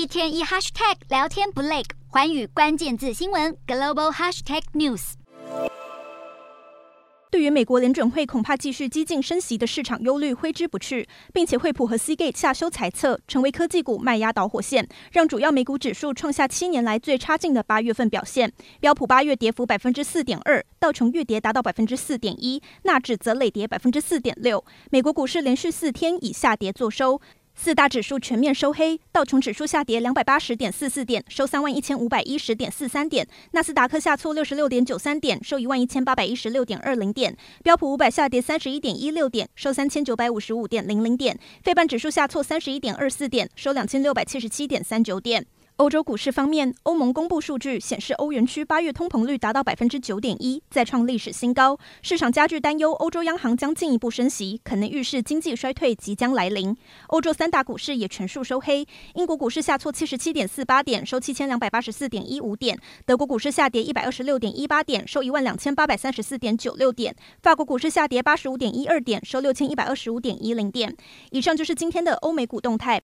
一天一 hashtag 聊天不累，寰宇关键字新闻 global hashtag news。对于美国联准会恐怕继续激进升息的市场忧虑挥之不去，并且惠普和 Cgate 下修财测，成为科技股卖压导火线，让主要美股指数创下七年来最差劲的八月份表现。标普八月跌幅百分之四点二，道琼月跌达到百分之四点一，纳指则累跌百分之四点六。美国股市连续四天以下跌作收。四大指数全面收黑，道琼指数下跌两百八十点四四点，收三万一千五百一十点四三点；纳斯达克下挫六十六点九三点，收一万一千八百一十六点二零点；标普五百下跌三十一点一六点，收三千九百五十五点零零点；费半指数下挫三十一点二四点，收两千六百七十七点三九点。欧洲股市方面，欧盟公布数据显示，欧元区八月通膨率达到百分之九点一，再创历史新高。市场加剧担忧，欧洲央行将进一步升息，可能预示经济衰退即将来临。欧洲三大股市也全数收黑，英国股市下挫七十七点四八点，收七千两百八十四点一五点；德国股市下跌一百二十六点一八点，收一万两千八百三十四点九六点；法国股市下跌八十五点一二点，收六千一百二十五点一零点。以上就是今天的欧美股动态。